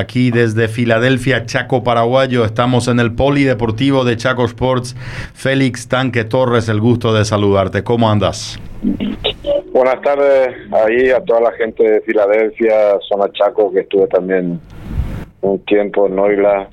aquí desde Filadelfia, Chaco, Paraguayo. Estamos en el Polideportivo de Chaco Sports. Félix Tanque Torres, el gusto de saludarte. ¿Cómo andas? Buenas tardes ahí a toda la gente de Filadelfia, zona Chaco, que estuve también un tiempo en Noila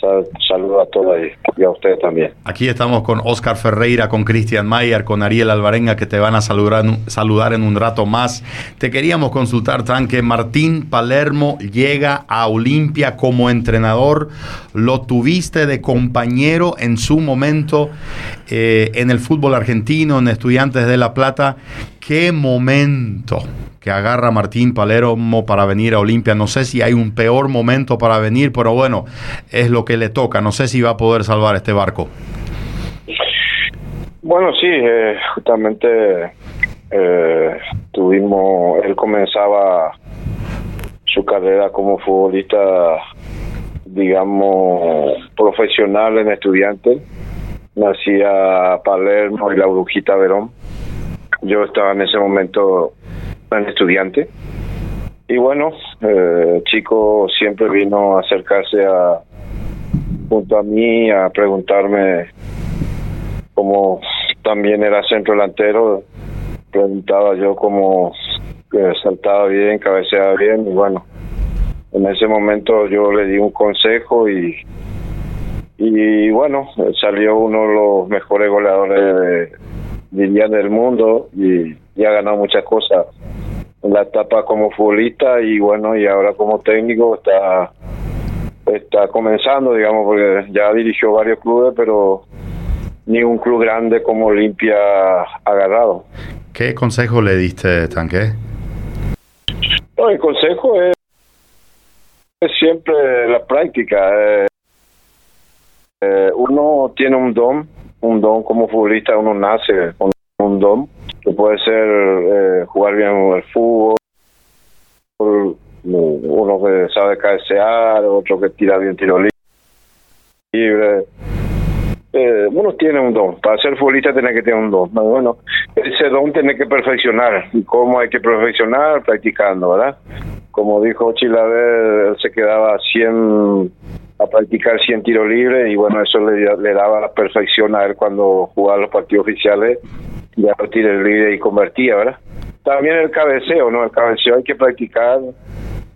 Saludos a todos y a ustedes también. Aquí estamos con Oscar Ferreira, con Cristian Mayer, con Ariel Alvarenga, que te van a saludar, saludar en un rato más. Te queríamos consultar, Tanque. Martín Palermo llega a Olimpia como entrenador. Lo tuviste de compañero en su momento eh, en el fútbol argentino, en Estudiantes de La Plata. ¿Qué momento? que agarra Martín Palermo para venir a Olimpia. No sé si hay un peor momento para venir, pero bueno, es lo que le toca. No sé si va a poder salvar este barco. Bueno, sí, eh, justamente eh, tuvimos, él comenzaba su carrera como futbolista, digamos, profesional en estudiante. Nacía Palermo y la Brujita Verón. Yo estaba en ese momento en estudiante. Y bueno, eh, chico siempre vino a acercarse a junto a mí a preguntarme cómo también era centro delantero. Preguntaba yo cómo saltaba bien, cabeceaba bien y bueno, en ese momento yo le di un consejo y y bueno, salió uno de los mejores goleadores de, del mundo y, y ha ganado muchas cosas en la etapa como futbolista y bueno, y ahora como técnico está está comenzando, digamos, porque ya dirigió varios clubes, pero ni un club grande como Olimpia ha agarrado. ¿Qué consejo le diste, Tanque? el consejo es, siempre la práctica. Eh, eh, uno tiene un don, un don como futbolista, uno nace con un don que puede ser eh, jugar bien el fútbol, uno que sabe cabecear, otro que tira bien tiro libre. Eh, uno tiene un don, para ser futbolista tiene que tener un don. Bueno, ese don tiene que perfeccionar. ¿Y cómo hay que perfeccionar? Practicando, ¿verdad? Como dijo Chilaver, él se quedaba 100 a practicar 100 tiros libres y bueno, eso le, daba la perfección a él cuando jugaba los partidos oficiales ya lo tira el líder y convertía, ¿verdad? También el cabeceo, ¿no? El cabeceo hay que practicar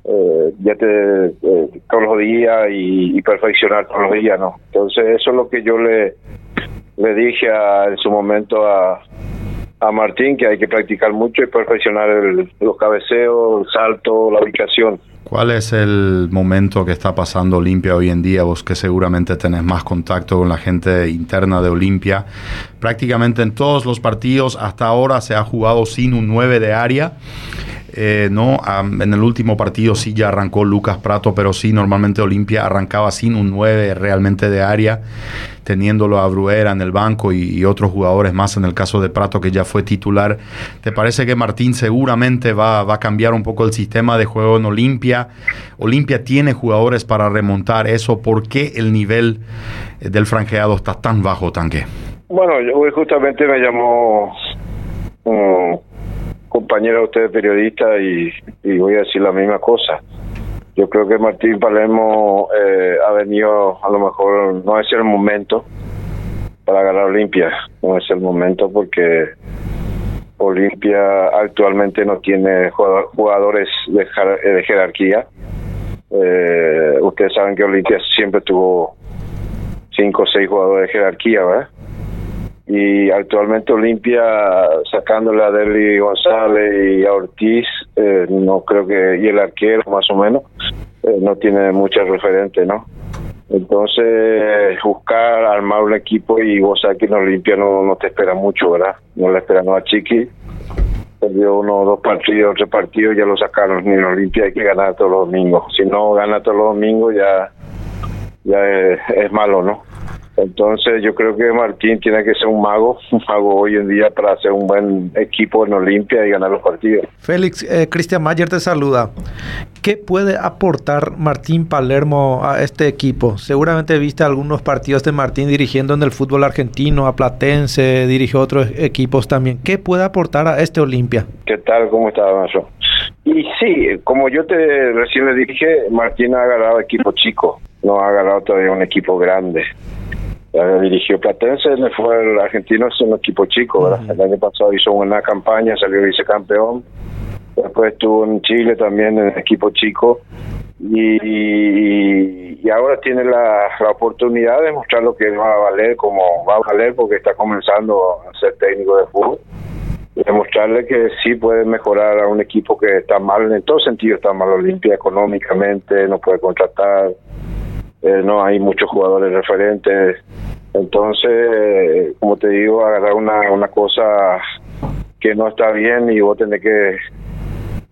eh, ya te, eh, todos los días y, perfeccionar todos los días, ¿no? Entonces eso es lo que yo le, le dije en su momento a, a Martín, que hay que practicar mucho y perfeccionar el, los cabeceos, el salto, la ubicación. ¿Cuál es el momento que está pasando Olimpia hoy en día? Vos que seguramente tenés más contacto con la gente interna de Olimpia. Prácticamente en todos los partidos hasta ahora se ha jugado sin un 9 de área. Eh, no, en el último partido sí ya arrancó Lucas Prato, pero sí, normalmente Olimpia arrancaba sin un 9 realmente de área, teniéndolo a Bruera en el banco y, otros jugadores más en el caso de Prato que ya fue titular. ¿Te parece que Martín seguramente va, va a cambiar un poco el sistema de juego en Olimpia? Olimpia tiene jugadores para remontar eso. ¿Por qué el nivel del franjeado está tan bajo, Tanque? Bueno, justamente me llamó compañero de ustedes periodista y, voy a decir la misma cosa. Yo creo que Martín Palermo eh, ha venido, a lo mejor no es el momento para ganar Olimpia, no es el momento porque Olimpia actualmente no tiene jugadores de, de jerarquía. Eh, ustedes saben que Olimpia siempre tuvo cinco o seis jugadores de jerarquía, ¿verdad? Y actualmente Olimpia sacándole a Deli González y a Ortiz eh, no creo que y el arquero más o menos eh, no tiene mucha referente no entonces buscar armar un equipo y vos que en Olimpia no, no te espera mucho verdad no le esperan a Chiqui. Perdió uno dos partidos tres partidos ya lo sacaron. Ni en Olimpia hay que ganar todos los domingos. Si no gana todos los domingos ya ya es malo no entonces yo creo que Martín tiene que ser un mago, un mago hoy en día para hacer un buen equipo en Olimpia y ganar los partidos. Félix, eh, Cristian Mayer te saluda. ¿Qué puede aportar Martín Palermo a este equipo? Seguramente viste algunos partidos de Martín dirigiendo en el fútbol argentino, a Platense, dirigió otros equipos también. ¿Qué puede aportar a este Olimpia? ¿Qué tal? ¿Cómo está, Macho? Y sí, como yo te recién le dije, Martín ha agarrado equipo chico, no ha agarrado todavía un equipo grande. Dirigió Platense, fue el argentino, es un equipo chico, ¿verdad? El año pasado hizo una campaña, salió vicecampeón. Después estuvo en Chile también en equipo chico. Y, y ahora tiene la, la, oportunidad de mostrar lo que va a valer, como va a valer porque está comenzando a ser técnico de fútbol demostrarle que sí puede mejorar a un equipo que está mal, en todo sentido está mal Olimpia económicamente, no puede contratar, eh, no hay muchos jugadores referentes. Entonces, como te digo, agarrar una, una cosa que no está bien y vos tenés que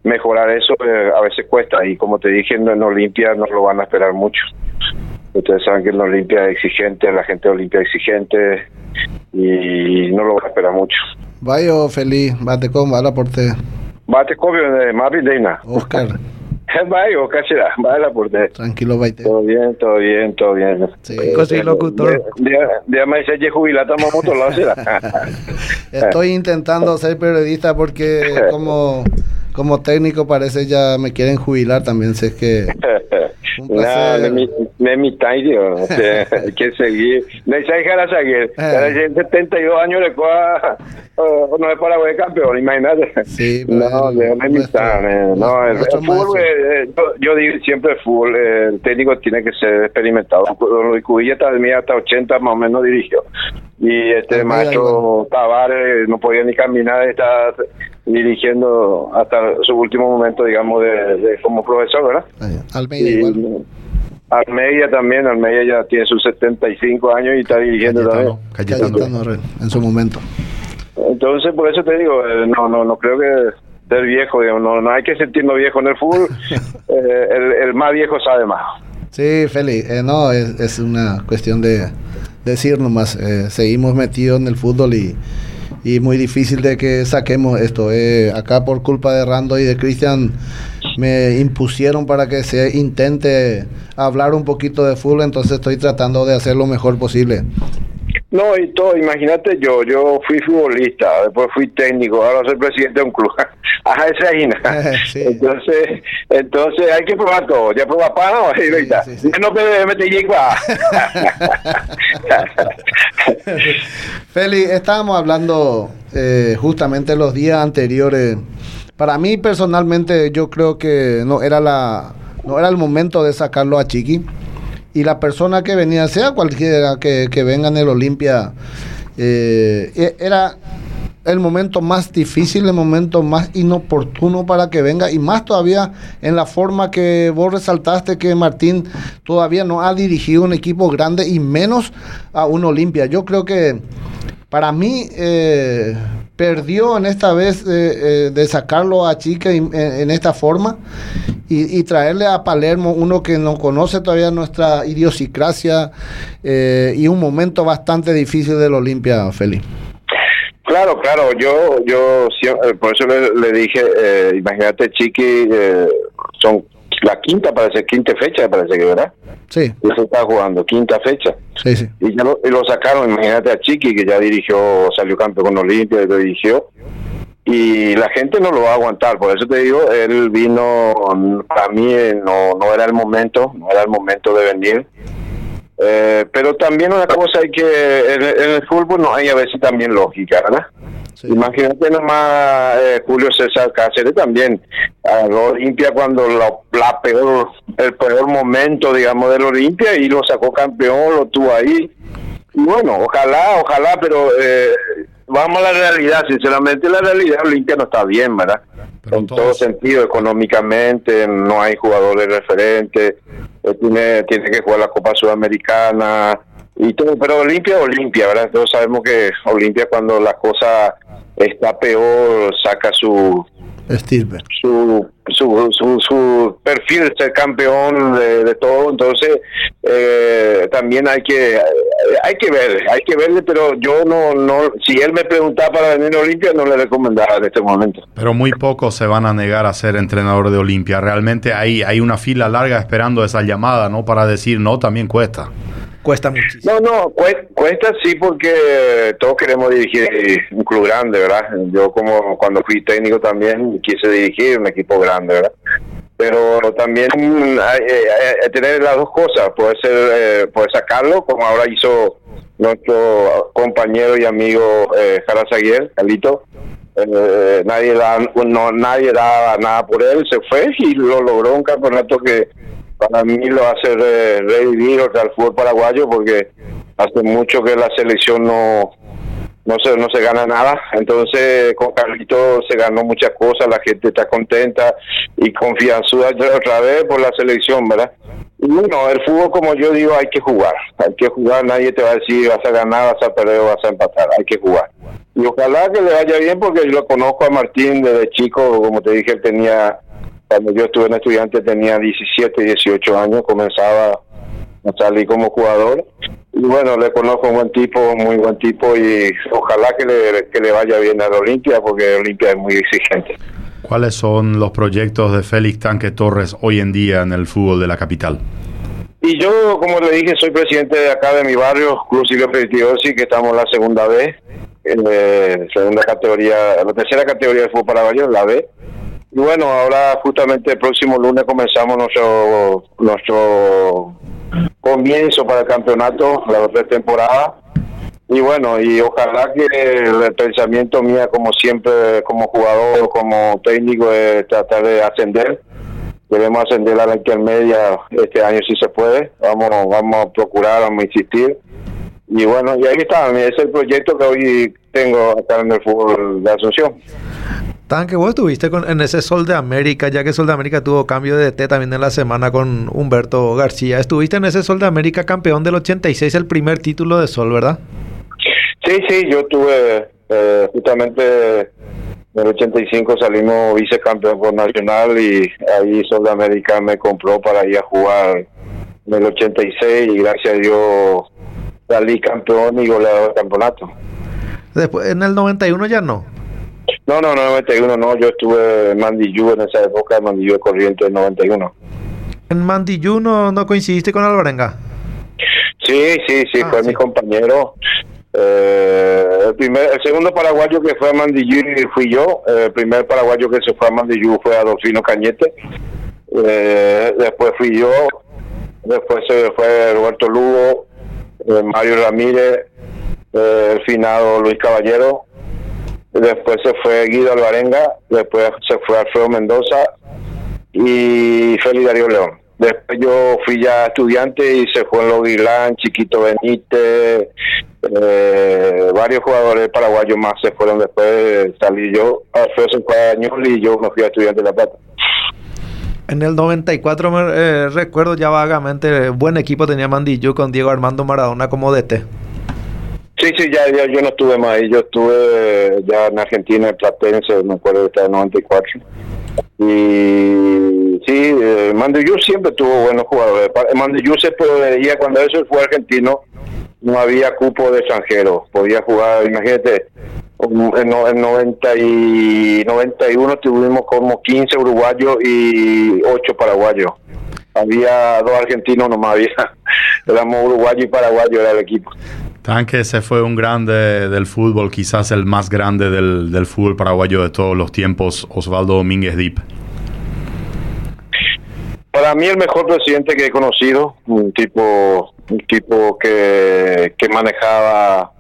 mejorar eso, eh, a veces cuesta. Y como te dije, en Olimpia no lo van a esperar mucho. Ustedes saben que en Olimpia es exigente, la gente de Olimpia es exigente y no lo van a esperar mucho. Vaya feliz, bate con bala porte. Bate con de Mavi Deina. Oscar. Vaya, Oscar será, vaya porte. Tranquilo, baite. Todo bien, todo bien, todo bien. Sí, eh, locutor. Día me dice jubilata moto lo será. Estoy intentando ser periodista porque como como técnico parece ya me quieren jubilar también, sé que un placer. No, me mitad, Dios. hay que seguir. No hay que dejar a seguir. Eh. 72 años de coa, no es Paraguay campeón, imagínate. Sí, no, de una mitad. No, el, fútbol, eh, yo, digo siempre el fútbol, eh, el técnico tiene que ser experimentado. Luis Cubilla también hasta 80 más o menos dirigió. Y este maestro Tavares no podía ni caminar, estaba dirigiendo hasta su último momento, digamos, de, como profesor, ¿verdad? Almeida igual. Almeida también, Almeida ya tiene sus 75 años y está dirigiendo también. en su momento. Entonces, por eso te digo, eh, no, no, no creo que ser viejo, no, no hay que sentirnos viejo en el fútbol, eh, el, más viejo sabe más. Sí, Feli, eh, no, es, es, una cuestión de decir nomás, seguimos metidos en el fútbol y y muy difícil de que saquemos esto. Eh, acá por culpa de Rando y de Cristian me impusieron para que se intente hablar un poquito de fútbol, entonces estoy tratando de hacer lo mejor posible. No, y todo, imagínate yo, yo fui futbolista, después fui técnico, ahora soy presidente de un club. Ajá, esa es Entonces, entonces hay que probar todo. Ya prueba para no, sí, sí, no me metí Feli, estábamos hablando eh, justamente los días anteriores. Para mí personalmente yo creo que no era la no era el momento de sacarlo a Chiqui y la persona que venía, sea cualquiera que, que venga en el Olimpia, eh, e, era el momento más difícil, el momento más inoportuno para que venga y más todavía en la forma que vos resaltaste que Martín todavía no ha dirigido un equipo grande y menos a un Olimpia. Yo creo que para mí eh, perdió en esta vez eh, de sacarlo a Chica en esta forma y, traerle a Palermo uno que no conoce todavía nuestra idiosincrasia eh, y un momento bastante difícil del Olimpia, Felipe. Claro, claro, yo, yo eh, por eso le, dije, eh, imagínate, Chiqui, son la quinta, parece, quinta fecha, parece que, ¿verdad? Sí. Ya se está jugando, quinta fecha. Sí, sí. Y, ya lo, y lo sacaron, imagínate a Chiqui, que ya dirigió, salió campeón con Olimpia, lo dirigió y la gente no lo va a aguantar. Por eso te digo, él vino, para mí no, no era el momento, no era el momento de venir. Eh, pero también una cosa hay que, en, el fútbol no hay a veces también lógica, ¿verdad? Imagínate nomás eh, Julio César Cáceres también a Olimpia cuando la peor, el peor momento, digamos, del Olimpia y lo sacó campeón, lo tuvo ahí. Y bueno, ojalá, ojalá, pero eh, vamos a la realidad, sinceramente la realidad Olimpia no está bien, ¿verdad? en todo sentido, económicamente, no hay jugadores referentes, eh, tiene, tiene que jugar la Copa Sudamericana y todo, pero Olimpia Olimpia, ¿verdad? Todos sabemos que Olimpia cuando la cosa está peor saca su su, su, su, perfil de ser campeón de, todo, entonces eh, también hay que hay que ver, hay que verle, pero yo no, no, si él me preguntaba para venir a Olimpia, no le recomendaba en este momento. Pero muy pocos se van a negar a ser entrenador de Olimpia. Realmente hay, hay una fila larga esperando esa llamada, ¿no? Para decir no, también cuesta. cuesta muchísimo. No, no, cuesta sí porque todos queremos dirigir un club grande, ¿verdad? Yo como cuando fui técnico también quise dirigir un equipo grande, ¿verdad? Pero también que tener las dos cosas, puede ser, eh, puede sacarlo, como ahora hizo nuestro compañero y amigo eh, Jara Zaguier, Carlito, eh, nadie da, no, nadie daba nada por él, se fue y lo logró un campeonato que para mí lo hace revivir otra el fútbol paraguayo porque hace mucho que la selección no no se no se gana nada. Entonces con Carlito se ganó muchas cosas la gente está contenta y confianzuda otra vez por la selección verdad y bueno el fútbol como yo digo hay que jugar. Hay que jugar nadie te va a decir vas a ganar vas a perder o vas a empatar hay que jugar. Y ojalá que le vaya bien porque yo lo conozco a Martín desde chico como te dije tenía cuando yo estuve en estudiante tenía 17, 18 años, comenzaba a salir como jugador. Y bueno, le conozco un buen tipo, muy buen tipo y ojalá que le, que le vaya bien a la Olimpia porque Olimpia es muy exigente. ¿Cuáles son los proyectos de Félix Tanque Torres hoy en día en el fútbol de la capital? Y yo, como le dije, soy presidente de acá de mi barrio, Club Silvio Petitiosi, que estamos en la segunda B, en la segunda categoría, la tercera categoría del fútbol paraguayo, la B. Y bueno, ahora justamente el próximo lunes comenzamos nuestro nuestro comienzo para el campeonato, la otra temporada. Y bueno, y ojalá que el pensamiento mía, como siempre, como jugador, como técnico, es tratar de ascender. Queremos ascender a la intermedia este año si se puede. Vamos, vamos a procurar, vamos a insistir. Y bueno, y ahí está, es el proyecto que hoy tengo acá en el fútbol de Asunción que vos estuviste con, en ese Sol de América, ya que Sol de América tuvo cambio de DT también en la semana con Humberto García. Estuviste en ese Sol de América campeón del 86, el primer título de Sol, ¿verdad? Sí, sí, yo tuve eh, justamente en el 85 salimos vicecampeón por Nacional y ahí Sol de América me compró para ir a jugar en el 86 y gracias a Dios salí campeón y goleador del campeonato. Después, en el 91 ya no. No, no, no, 91 no, yo estuve en Mandillú en esa época, en Mandillú de Corriente en 91. ¿En Mandillú no, no coincidiste con Alvarenga? Sí, sí, sí, ah, fue mi compañero. Eh, el, primer, el segundo paraguayo que fue a Mandillú fui yo. el primer paraguayo que se fue a Mandillú fue Adolfino Cañete. Eh, después fui yo. Después se fue Roberto Lugo, eh, Mario Ramírez, el finado Luis Caballero después se fue Guido Alvarenga, después se fue Alfredo Mendoza y Félix Darío León. Después yo fui ya estudiante y se fue Loguilán, Chiquito Benítez, eh, varios jugadores paraguayos más se fueron después, salí yo, Alfredo se fue a y yo me fui a estudiante de La Plata. En el 94 me eh, recuerdo ya vagamente, buen equipo tenía Mandillo con Diego Armando Maradona como DT. Sí, sí, ya, ya yo no estuve más ahí, yo estuve ya en Argentina, en Platense, me acuerdo de estar en 94. Y sí, eh, siempre tuvo buenos jugadores. Mandiyú se podía, cuando eso fue argentino, no había cupo de extranjeros, podía jugar, imagínate, en, 90 y 91 tuvimos como 15 uruguayos y 8 paraguayos. Había dos argentinos nomás, había, éramos uruguayo y paraguayo era el equipo. Tanque ese fue un grande del fútbol, quizás el más grande del, del fútbol paraguayo de todos los tiempos, Osvaldo Domínguez Dip. Para mí el mejor presidente que he conocido, un tipo, un tipo que, que manejaba,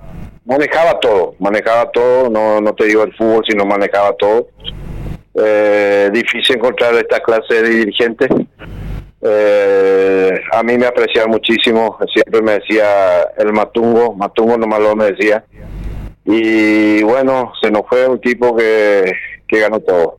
manejaba todo, manejaba todo, no, no te digo el fútbol, sino manejaba todo. Eh, difícil encontrar esta clase de dirigentes eh, a mí me apreciaba muchísimo, siempre me decía el Matungo, Matungo nomás lo me decía. Y bueno, se nos fue un tipo que, que ganó todo.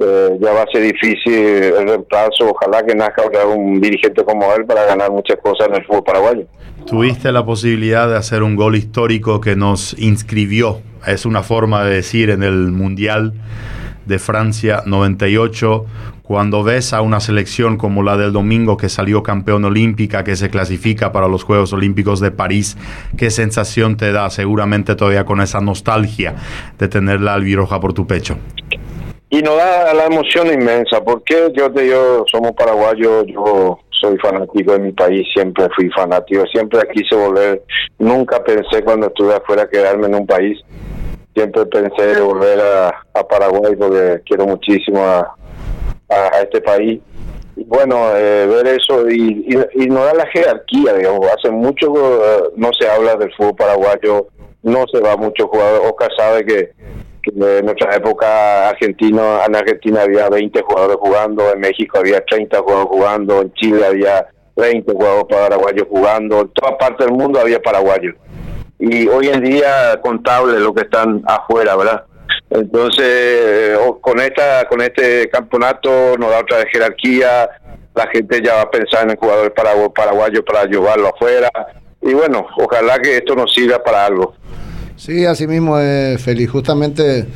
Eh, ya va a ser difícil el reemplazo, ojalá que nazca un dirigente como él para ganar muchas cosas en el fútbol paraguayo. Tuviste la posibilidad de hacer un gol histórico que nos inscribió, es una forma de decir, en el Mundial de Francia 98, cuando ves a una selección como la del domingo que salió campeón olímpica, que se clasifica para los Juegos Olímpicos de París, ¿qué sensación te da? Seguramente todavía con esa nostalgia de tener la albiroja por tu pecho. Y nos da la emoción inmensa, porque yo te digo, somos paraguayos, yo soy fanático de mi país, siempre fui fanático, siempre quise volver, nunca pensé cuando estuve afuera quedarme en un país, siempre pensé volver a, Paraguay porque quiero muchísimo a, este país. Y bueno, eh, ver eso y, no da la jerarquía, digamos, hace mucho eh, no se habla del fútbol paraguayo, no se va mucho jugador, Oscar sabe que en nuestra época argentino, en Argentina había 20 jugadores jugando, en México había 30 jugadores jugando, en Chile había 20 jugadores paraguayos jugando, en toda parte del mundo había paraguayos. Y hoy en día contable lo que están afuera, ¿verdad? Entonces, eh, con esta con este campeonato nos da otra jerarquía, la gente ya va a pensar en el jugador paraguayo para llevarlo afuera. Y bueno, ojalá que esto nos sirva para algo. Sí, así mismo, eh, Félix. Justamente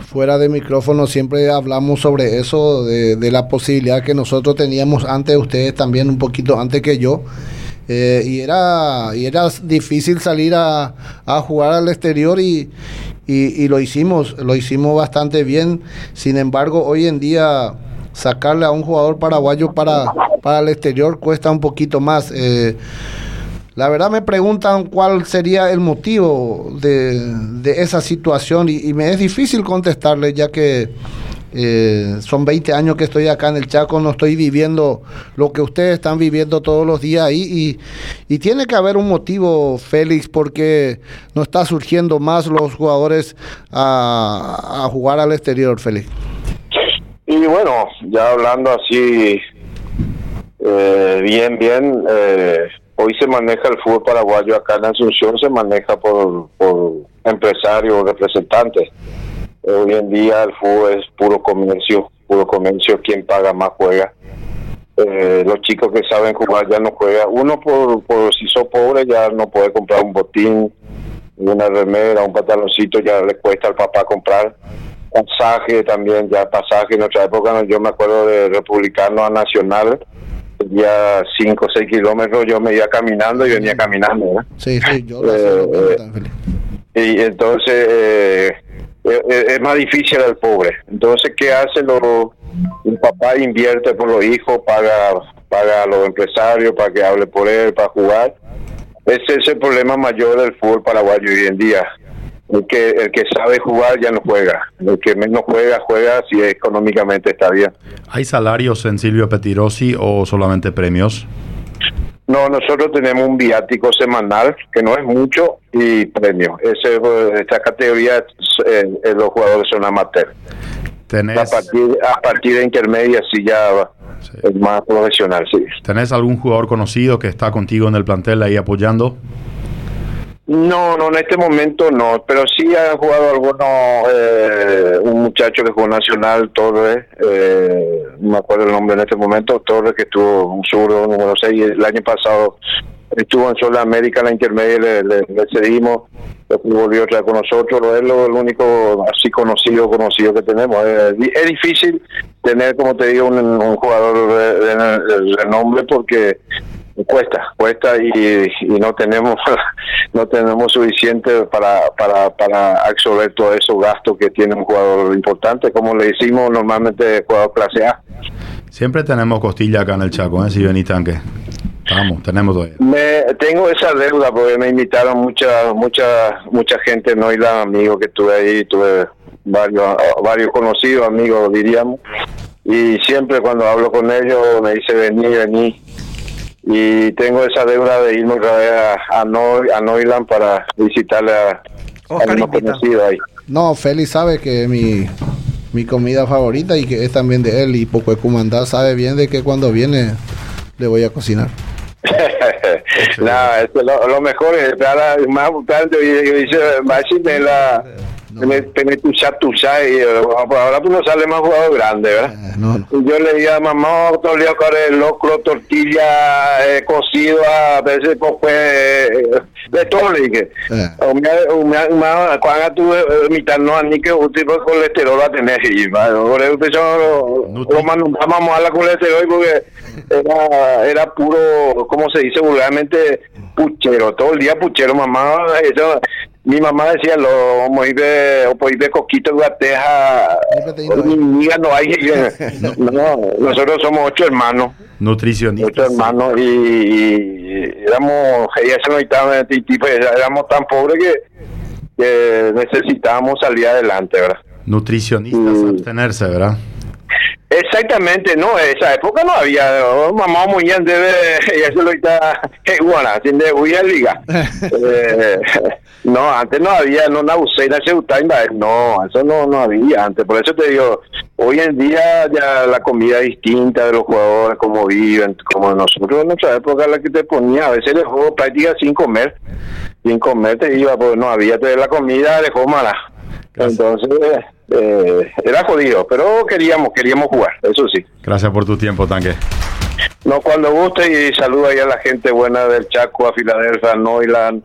fuera de micrófono siempre hablamos sobre eso, de, la posibilidad que nosotros teníamos antes, ustedes también un poquito antes que yo. Eh, y era y era difícil salir a, jugar al exterior y, y, lo hicimos, lo hicimos bastante bien. Sin embargo, hoy en día sacarle a un jugador paraguayo para, para el exterior cuesta un poquito más. Eh, la verdad me preguntan cuál sería el motivo de, esa situación y, me es difícil contestarle ya que eh, son 20 años que estoy acá en el Chaco, no estoy viviendo lo que ustedes están viviendo todos los días ahí y, tiene que haber un motivo, Félix, porque no está surgiendo más los jugadores a, jugar al exterior, Félix. Y bueno, ya hablando así eh, bien, bien, eh, Hoy se maneja el fútbol paraguayo acá en Asunción, se maneja por, por empresarios representantes. Hoy en día el fútbol es puro comercio, puro comercio, quien paga más juega. Eh, los chicos que saben jugar ya no juegan. Uno por, por si son pobres ya no puede comprar un botín, una remera, un pantaloncito, ya le cuesta al papá comprar. Pasaje también, ya pasaje en nuestra época, yo me acuerdo de republicano a nacional, ya 5 o 6 kilómetros yo me iba caminando y venía caminando. Sí, sí, yo eh, eh, Y entonces eh, es más difícil al pobre. Entonces, ¿qué hace? Lo, el papá invierte por los hijos, paga, paga a los empresarios para que hable por él, para jugar. Ese es el problema mayor del fútbol paraguayo hoy en día. El que, el que sabe jugar ya no juega. El que menos juega, juega si económicamente está bien. ¿Hay salarios en Silvio Petirosi o solamente premios? No, nosotros tenemos un viático semanal, que no es mucho, y premio. Ese, esta categoría, eh, los jugadores son amateurs. A partir, a partir de intermedia sí ya es más profesional, sí. ¿Tenés algún jugador conocido que está contigo en el plantel ahí apoyando? No, no, en este momento no, pero sí han jugado algunos, eh, un muchacho que jugó Nacional, Torres, eh, no me acuerdo el nombre en este momento, Torres que estuvo un zurdo número 6, el año pasado estuvo en Sudamérica en la intermedia, le, le, cedimos, volvió otra con nosotros, es lo, el único así conocido conocido que tenemos. Es, difícil tener, como te digo, un, jugador de, nombre porque cuesta cuesta y, no tenemos no tenemos suficiente para, para, para absorber todos esos gastos que tiene un jugador importante como le decimos normalmente jugador clase A. Siempre tenemos costilla acá en el Chaco ¿eh? si venís tanque. Vamos, tenemos todavía. Me, tengo esa deuda porque me invitaron mucha mucha mucha gente, no y la amigos que tuve ahí, tuve varios varios conocidos amigos diríamos. Y siempre cuando hablo con ellos me dice vení, vení y tengo esa deuda de irme otra vez a, a, Noiland para visitarle a, a conocido ahí. No, Félix sabe que mi, mi comida favorita y que es también de él y poco de Cumandá sabe bien de que cuando viene le voy a cocinar. no, lo, lo, mejor es más tarde yo dice más la me, me tucha, tucha, y ahora tú no sale más jugador grande, ¿verdad? Eh, y yo le dije a mamá, todo el día con el locro, tortilla, eh, cocido, a veces pues, pues de todo le dije. Eh. Cuando tú mitad no, ni que un tipo de colesterol va a tener, y por eso lo mandamos a la colesterol porque era, era puro, ¿cómo se dice vulgarmente? Puchero, todo el día puchero, mamá, eso mi mamá decía lo moibe o poibe coquito guateja no hay no nosotros somos ocho hermanos. Nutricionistas. Ocho hermanos y, éramos ella se necesitaba tipo éramos tan pobres que, necesitábamos salir adelante verdad nutricionistas abstenerse verdad Exactamente, no, en esa época no había, oh, mamá muy bien debe, eso lo está, bueno, sin de a liga. eh, no, antes no había, no na se no, eso no, no había antes, por eso te digo, hoy en día ya la comida es distinta de los jugadores, cómo viven, como nosotros en nuestra época la que te ponía, a veces el juego práctica sin comer, sin comer te iba, porque no había, te la comida dejó mala. Entonces, eh, era jodido, pero queríamos, queríamos jugar, eso sí. Gracias por tu tiempo, Tanque. No, cuando guste y saludo ahí a la gente buena del Chaco, a Filadelfia, a Noiland.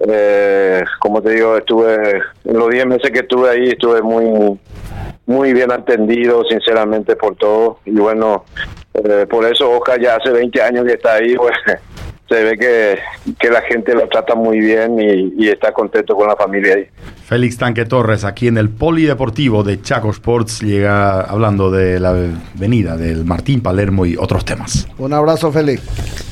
Eh, como te digo, estuve, en los 10 meses que estuve ahí, estuve muy, muy bien atendido, sinceramente, por todo. Y bueno, eh, por eso Oscar ya hace 20 años que está ahí, pues se ve que, que la gente lo trata muy bien y, está contento con la familia ahí. Félix Tanque Torres, aquí en el Polideportivo de Chaco Sports, llega hablando de la venida del Martín Palermo y otros temas. Un abrazo, Félix.